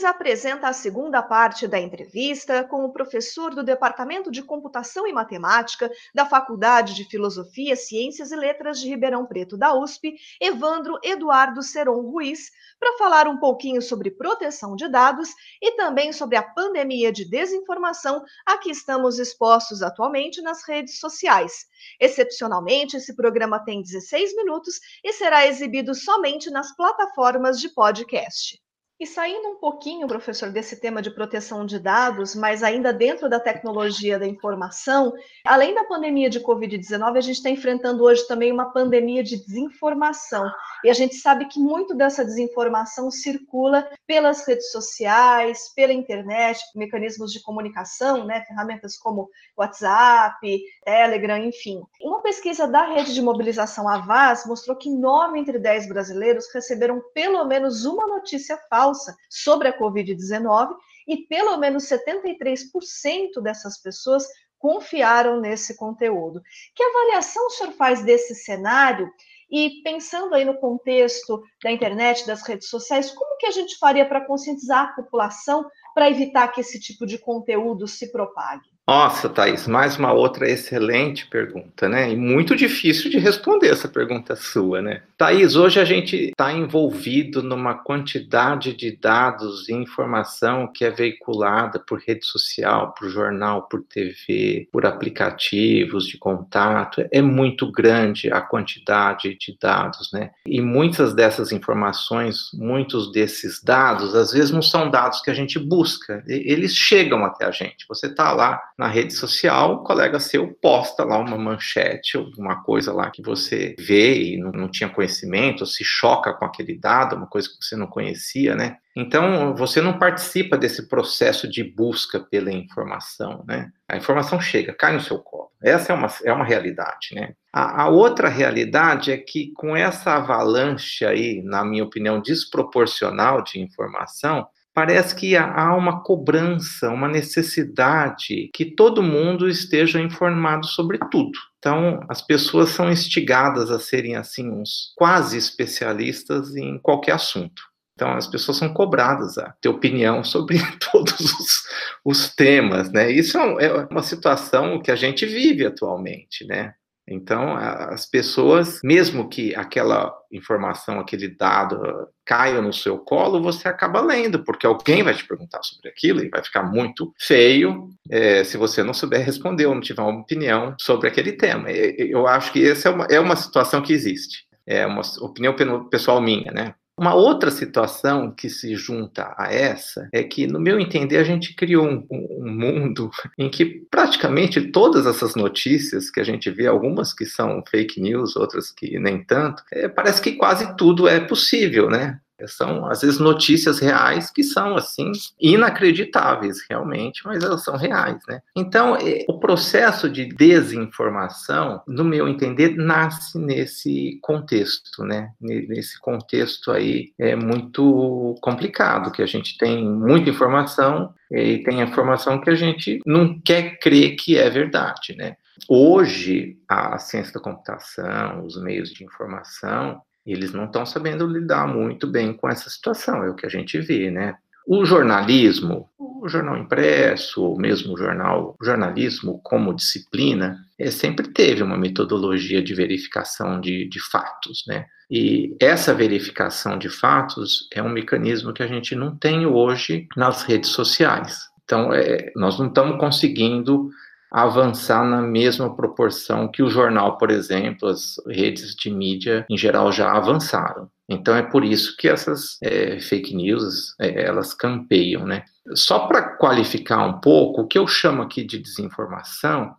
Analisa apresenta a segunda parte da entrevista com o professor do Departamento de Computação e Matemática da Faculdade de Filosofia, Ciências e Letras de Ribeirão Preto da USP, Evandro Eduardo Seron Ruiz, para falar um pouquinho sobre proteção de dados e também sobre a pandemia de desinformação a que estamos expostos atualmente nas redes sociais. Excepcionalmente, esse programa tem 16 minutos e será exibido somente nas plataformas de podcast. E saindo um pouquinho, professor, desse tema de proteção de dados, mas ainda dentro da tecnologia da informação, além da pandemia de Covid-19, a gente está enfrentando hoje também uma pandemia de desinformação. E a gente sabe que muito dessa desinformação circula pelas redes sociais, pela internet, mecanismos de comunicação, né, ferramentas como WhatsApp, Telegram, enfim. Uma pesquisa da rede de mobilização Avaz mostrou que nove entre dez brasileiros receberam pelo menos uma notícia falsa falsa sobre a Covid-19 e pelo menos 73% dessas pessoas confiaram nesse conteúdo. Que avaliação o senhor faz desse cenário? E pensando aí no contexto da internet, das redes sociais, como que a gente faria para conscientizar a população para evitar que esse tipo de conteúdo se propague? Nossa, Thaís, mais uma outra excelente pergunta, né? E muito difícil de responder essa pergunta sua, né? Thaís, hoje a gente está envolvido numa quantidade de dados e informação que é veiculada por rede social, por jornal, por TV, por aplicativos de contato. É muito grande a quantidade de dados, né? E muitas dessas informações, muitos desses dados, às vezes não são dados que a gente busca, eles chegam até a gente. Você está lá na rede social, o colega seu posta lá uma manchete, alguma coisa lá que você vê e não, não tinha conhecimento, se choca com aquele dado, uma coisa que você não conhecia, né? Então, você não participa desse processo de busca pela informação, né? A informação chega, cai no seu colo. Essa é uma, é uma realidade, né? A, a, outra realidade é que com essa avalanche aí, na minha opinião, desproporcional de informação, parece que há uma cobrança, uma necessidade que todo mundo esteja informado sobre tudo. Então, as pessoas são instigadas a serem assim uns quase especialistas em qualquer assunto. Então, as pessoas são cobradas a ter opinião sobre todos os, os temas, né? Isso é, é uma situação que a gente vive atualmente, né? Então, as pessoas, mesmo que aquela informação, aquele dado caia no seu colo, você acaba lendo, porque alguém vai te perguntar sobre aquilo e vai ficar muito feio é, se você não souber responder ou não tiver uma opinião sobre aquele tema. Eu acho que essa é uma, é uma situação que existe. É uma opinião pessoal minha, né? Uma outra situação que se junta a essa é que, no meu entender, a gente criou um, um, mundo em que praticamente todas essas notícias que a gente vê, algumas que são fake news, outras que nem tanto, é, parece que quase tudo é possível, né? São, às vezes, notícias reais que são, assim, inacreditáveis, realmente, mas elas são reais, né? Então, é, o processo de desinformação, no meu entender, nasce nesse contexto, né? Nesse contexto aí é muito complicado, que a gente tem muita informação e tem informação que a gente não quer crer que é verdade, né? Hoje, a ciência da computação, os meios de informação, eles não estão sabendo lidar muito bem com essa situação, é o que a gente vê, né? O jornalismo, o jornal impresso, ou mesmo o jornal, o jornalismo como disciplina, é, sempre teve uma metodologia de verificação de, de fatos, né? E essa verificação de fatos é um mecanismo que a gente não tem hoje nas redes sociais. Então, é, nós não estamos conseguindo avançar na mesma proporção que o jornal, por exemplo, as redes de mídia em geral já avançaram. Então é por isso que essas é, fake news é, elas campeiam, né? Só para qualificar um pouco, o que eu chamo aqui de desinformação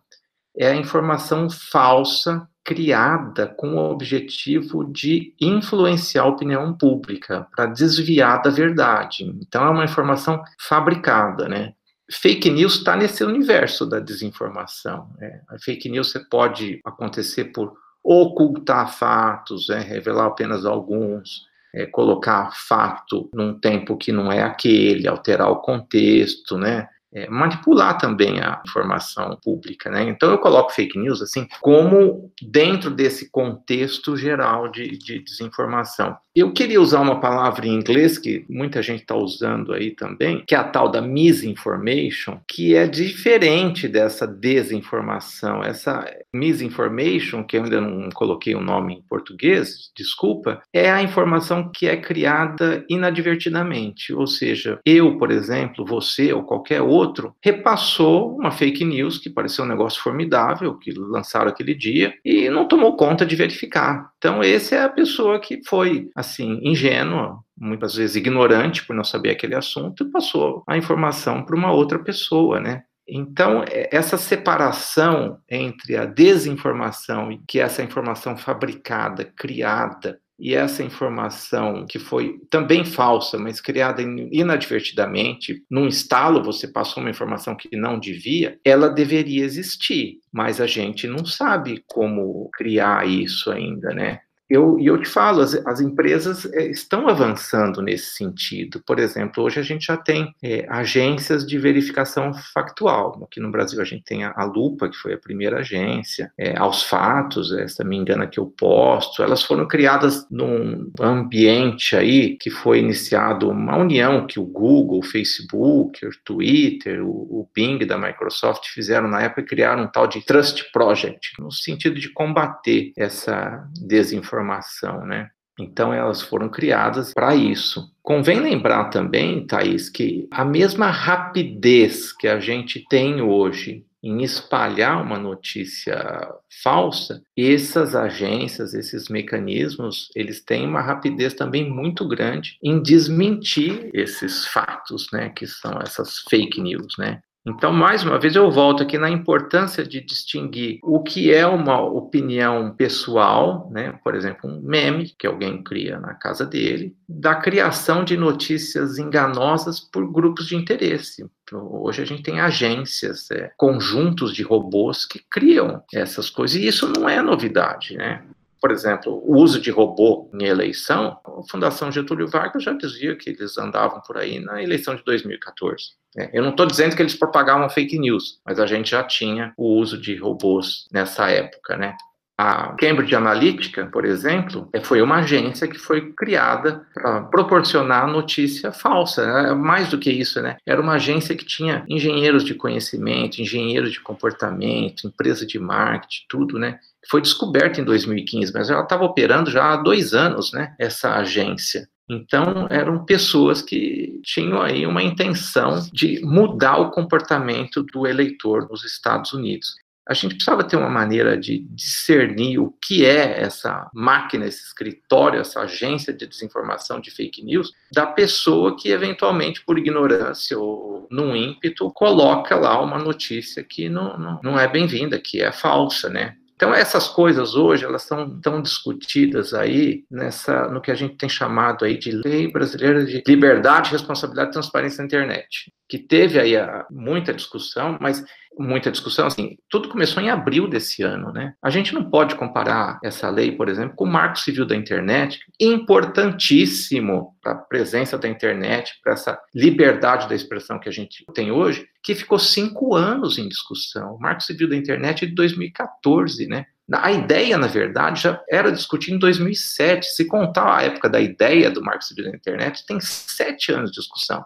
é a informação falsa criada com o objetivo de influenciar a opinião pública, para desviar da verdade. Então é uma informação fabricada, né? Fake news está nesse universo da desinformação. Né? A fake news pode acontecer por ocultar fatos, é, revelar apenas alguns, é, colocar fato num tempo que não é aquele, alterar o contexto, né? É, manipular também a informação pública, né? Então eu coloco fake news assim como dentro desse contexto geral de, de desinformação. Eu queria usar uma palavra em inglês que muita gente está usando aí também, que é a tal da misinformation, que é diferente dessa desinformação. Essa misinformation, que eu ainda não coloquei o nome em português, desculpa, é a informação que é criada inadvertidamente. Ou seja, eu, por exemplo, você ou qualquer outro, repassou uma fake news que pareceu um negócio formidável, que lançaram aquele dia, e não tomou conta de verificar. Então, esse é a pessoa que foi assim, ingênua, muitas vezes ignorante por não saber aquele assunto, e passou a informação para uma outra pessoa, né? Então, é, essa separação entre a desinformação, que é essa informação fabricada, criada, e essa informação que foi também falsa, mas criada inadvertidamente, num estalo você passou uma informação que não devia, ela deveria existir, mas a gente não sabe como criar isso ainda, né? Eu, e eu te falo, as, as empresas é, estão avançando nesse sentido. Por exemplo, hoje a gente já tem é, agências de verificação factual. Aqui no Brasil a gente tem a, a Lupa, que foi a primeira agência, é, aos fatos, essa me engana que eu posto, elas foram criadas num ambiente aí que foi iniciado uma união que o Google, o Facebook, o Twitter, o, o Bing da Microsoft fizeram na época e criaram um tal de Trust Project, no sentido de combater essa desinformação informação, né? Então elas foram criadas para isso. Convém lembrar também, Thaís, que a mesma rapidez que a gente tem hoje em espalhar uma notícia falsa, essas agências, esses mecanismos, eles têm uma rapidez também muito grande em desmentir esses fatos, né, que são essas fake news, né? Então, mais uma vez, eu volto aqui na importância de distinguir o que é uma opinião pessoal, né? por exemplo, um meme que alguém cria na casa dele, da criação de notícias enganosas por grupos de interesse. Hoje a gente tem agências, é, conjuntos de robôs que criam essas coisas, e isso não é novidade, né? Por exemplo, o uso de robô em eleição, a Fundação Getúlio Vargas já dizia que eles andavam por aí na eleição de 2014. É, eu não estou dizendo que eles propagavam fake news, mas a gente já tinha o uso de robôs nessa época, né? A Cambridge Analytica, por exemplo, é, foi uma agência que foi criada para proporcionar notícia falsa. É, mais do que isso, né? Era uma agência que tinha engenheiros de conhecimento, engenheiros de comportamento, empresa de marketing, tudo, né? foi descoberta em 2015, mas ela estava operando já há dois anos, né, essa agência. Então, eram pessoas que tinham aí uma intenção de mudar o comportamento do eleitor nos Estados Unidos. A gente precisava ter uma maneira de discernir o que é essa máquina, esse escritório, essa agência de desinformação de fake news, da pessoa que, eventualmente, por ignorância ou num ímpeto, coloca lá uma notícia que não, não, não é bem-vinda, que é falsa, né? Então essas coisas hoje elas são tão discutidas aí nessa no que a gente tem chamado aí de Lei Brasileira de Liberdade, Responsabilidade e Transparência na Internet, que teve aí a, muita discussão, mas muita discussão, assim, tudo começou em abril desse ano, né? A gente não pode comparar essa lei, por exemplo, com o Marco Civil da Internet, importantíssimo para a presença da internet, para essa liberdade da expressão que a gente tem hoje, que ficou cinco anos em discussão. O Marco Civil da Internet é de 2014, né? A ideia, na verdade, já era discutida em 2007. Se contar a época da ideia do Marco Civil da Internet, tem sete anos de discussão.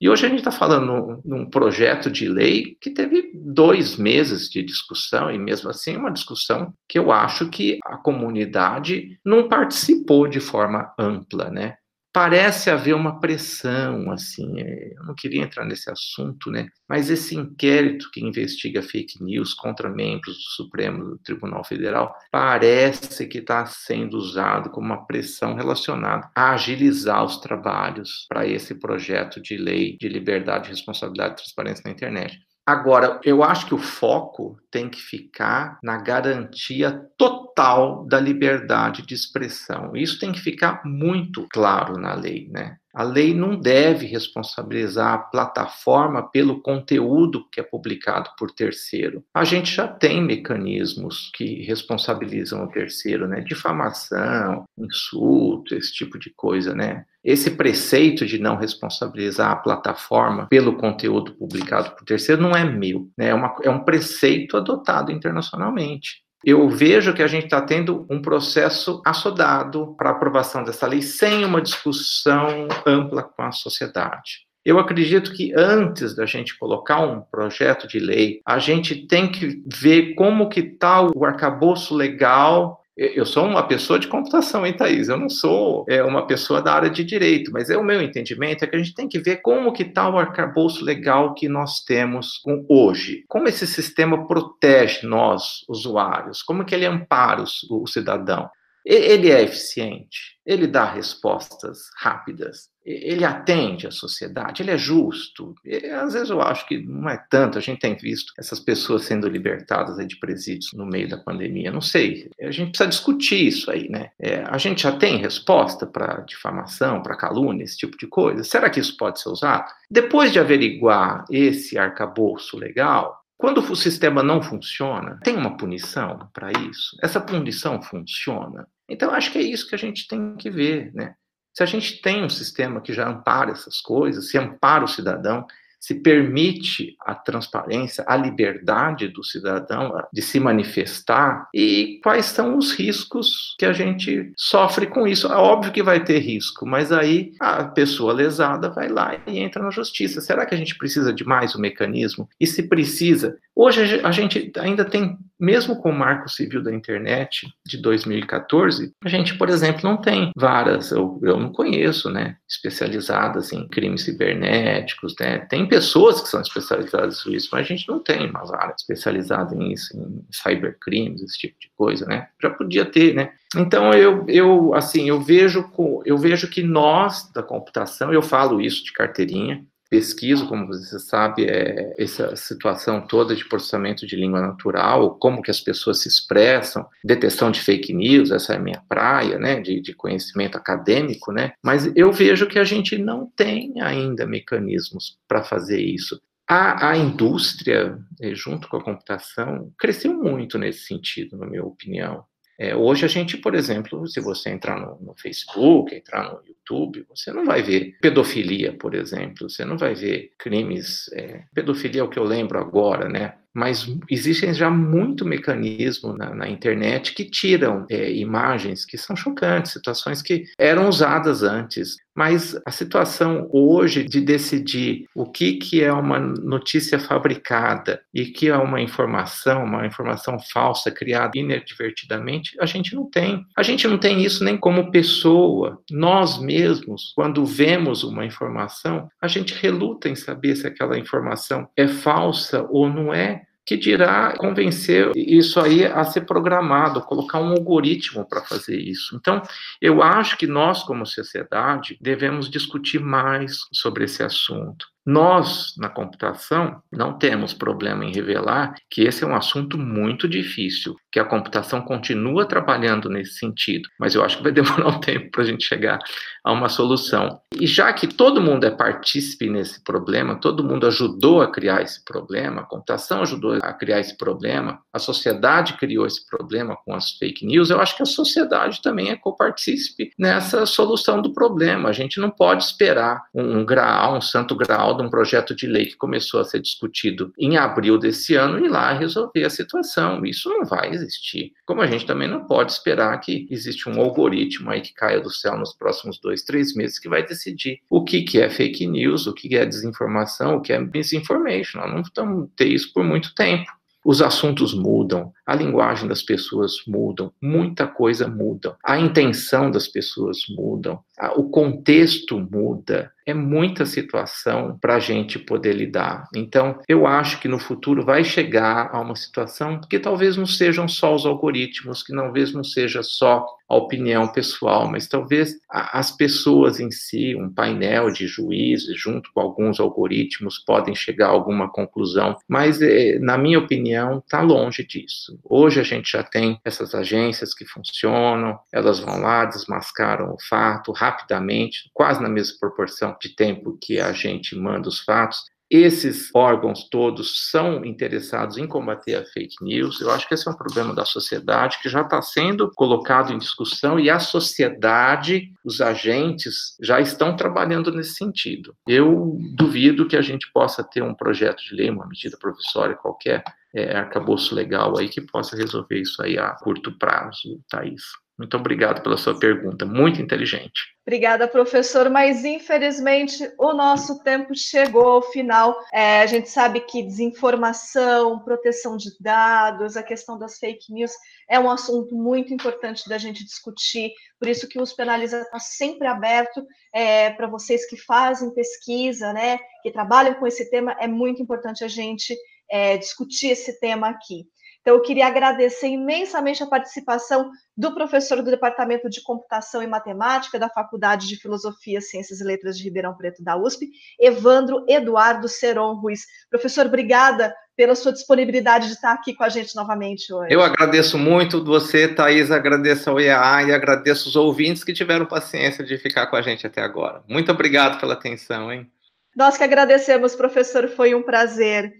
E hoje a gente está falando num, projeto de lei que teve dois meses de discussão, e mesmo assim uma discussão que eu acho que a comunidade não participou de forma ampla, né? Parece haver uma pressão, assim, é, eu não queria entrar nesse assunto, né, mas esse inquérito que investiga fake news contra membros do Supremo Tribunal Federal parece que está sendo usado como uma pressão relacionada a agilizar os trabalhos para esse projeto de lei de liberdade, responsabilidade e transparência na internet. Agora, eu acho que o foco tem que ficar na garantia total da liberdade de expressão. Isso tem que ficar muito claro na lei, né? A lei não deve responsabilizar a plataforma pelo conteúdo que é publicado por terceiro. A gente já tem mecanismos que responsabilizam o terceiro, né? Difamação, insulto, esse tipo de coisa, né? Esse preceito de não responsabilizar a plataforma pelo conteúdo publicado por terceiro não é meu, né? é, uma, é um preceito adotado internacionalmente. Eu vejo que a gente está tendo um processo assodado para aprovação dessa lei sem uma discussão ampla com a sociedade. Eu acredito que antes da gente colocar um projeto de lei, a gente tem que ver como que está o arcabouço legal eu sou uma pessoa de computação, hein, Thaís? Eu não sou é, uma pessoa da área de direito, mas é o meu entendimento é que a gente tem que ver como que está o arcabouço legal que nós temos hoje. Como esse sistema protege nós, usuários? Como que ele ampara o, o cidadão? Ele é eficiente, ele dá respostas rápidas, ele atende a sociedade, ele é justo. E, às vezes eu acho que não é tanto, a gente tem visto essas pessoas sendo libertadas de presídios no meio da pandemia, não sei. A gente precisa discutir isso aí, né? É, a gente já tem resposta para difamação, para calúnia, esse tipo de coisa. Será que isso pode ser usado? Depois de averiguar esse arcabouço legal, quando o sistema não funciona, tem uma punição para isso? Essa punição funciona? Então, acho que é isso que a gente tem que ver, né? Se a gente tem um sistema que já ampara essas coisas, se ampara o cidadão, se permite a transparência, a liberdade do cidadão de se manifestar e quais são os riscos que a gente sofre com isso. É óbvio que vai ter risco, mas aí a pessoa lesada vai lá e entra na justiça. Será que a gente precisa de mais um mecanismo? E se precisa, hoje a gente ainda tem mesmo com o Marco Civil da Internet de 2014, a gente, por exemplo, não tem varas, eu, eu não conheço, né, especializadas em crimes cibernéticos, né, tem pessoas que são especializadas nisso, mas a gente não tem uma vara especializada nisso, em cybercrimes, esse tipo de coisa, né, já podia ter, né, então eu, eu assim, eu vejo, eu vejo que nós da computação, eu falo isso de carteirinha, pesquiso, como você sabe, é essa situação toda de processamento de língua natural, como que as pessoas se expressam, detecção de fake news, essa é a minha praia, né, de, de conhecimento acadêmico, né, mas eu vejo que a gente não tem ainda mecanismos para fazer isso. A, a, indústria, eh, junto com a computação, cresceu muito nesse sentido, na minha opinião. É, hoje a gente, por exemplo, se você entrar no, no, Facebook, entrar no YouTube, você não vai ver pedofilia, por exemplo, você não vai ver crimes. É, pedofilia é o que eu lembro agora, né? Mas existem já muito mecanismo na, na internet que tiram é, imagens que são chocantes, situações que eram usadas antes. Mas a situação hoje de decidir o que, que é uma notícia fabricada e que é uma informação, uma informação falsa criada inadvertidamente, a gente não tem. A gente não tem isso nem como pessoa. Nós mesmos, quando vemos uma informação, a gente reluta em saber se aquela informação é falsa ou não é que dirá convencer isso aí a ser programado, colocar um algoritmo para fazer isso. Então, eu acho que nós, como sociedade, devemos discutir mais sobre esse assunto. Nós, na computação, não temos problema em revelar que esse é um assunto muito difícil, que a computação continua trabalhando nesse sentido, mas eu acho que vai demorar um tempo para a gente chegar a uma solução. E já que todo mundo é partícipe nesse problema, todo mundo ajudou a criar esse problema, a computação ajudou a criar esse problema, a sociedade criou esse problema com as fake news, eu acho que a sociedade também é copartícipe nessa solução do problema. A gente não pode esperar um, um graal, um santo graal de um projeto de lei que começou a ser discutido em abril desse ano e lá resolver a situação. Isso não vai existir. Como a gente também não pode esperar que existe um algoritmo aí que caia do céu nos próximos dois, três meses que vai decidir o que, que é fake news, o que é desinformação, o que é misinformation. Nós não vamos ter isso por muito tempo. Os assuntos mudam, a linguagem das pessoas mudam, muita coisa muda, a intenção das pessoas mudam, o contexto muda, é muita situação para a gente poder lidar. Então, eu acho que no futuro vai chegar a uma situação que talvez não sejam só os algoritmos, que talvez não seja só a opinião pessoal, mas talvez as pessoas em si, um painel de juízes, junto com alguns algoritmos, podem chegar a alguma conclusão, mas, eh, na minha opinião, está longe disso. Hoje a gente já tem essas agências que funcionam, elas vão lá, desmascaram o fato rapidamente, quase na mesma proporção de tempo que a gente manda os fatos, esses órgãos todos são interessados em combater a fake news. Eu acho que esse é um problema da sociedade que já está sendo colocado em discussão e a sociedade, os agentes, já estão trabalhando nesse sentido. Eu duvido que a gente possa ter um projeto de lei, uma medida provisória qualquer, é, arcabouço legal aí que possa resolver isso aí a curto prazo, Thaís. Muito obrigado pela sua pergunta, muito inteligente. Obrigada, professor, mas infelizmente o nosso tempo chegou ao final. É, a gente sabe que desinformação, proteção de dados, a questão das fake news é um assunto muito importante da gente discutir, por isso que o Analisa está sempre aberto é, para vocês que fazem pesquisa, né, que trabalham com esse tema, é muito importante a gente é, discutir esse tema aqui. Então, eu queria agradecer imensamente a participação do professor do Departamento de Computação e Matemática da Faculdade de Filosofia, Ciências e Letras de Ribeirão Preto da USP, Evandro Eduardo Seron Ruiz. Professor, obrigada pela sua disponibilidade de estar aqui com a gente novamente hoje. Eu agradeço muito você, Thaís, agradeço ao IAA e agradeço os ouvintes que tiveram paciência de ficar com a gente até agora. Muito obrigado pela atenção, hein? Nós que agradecemos, professor, foi um prazer.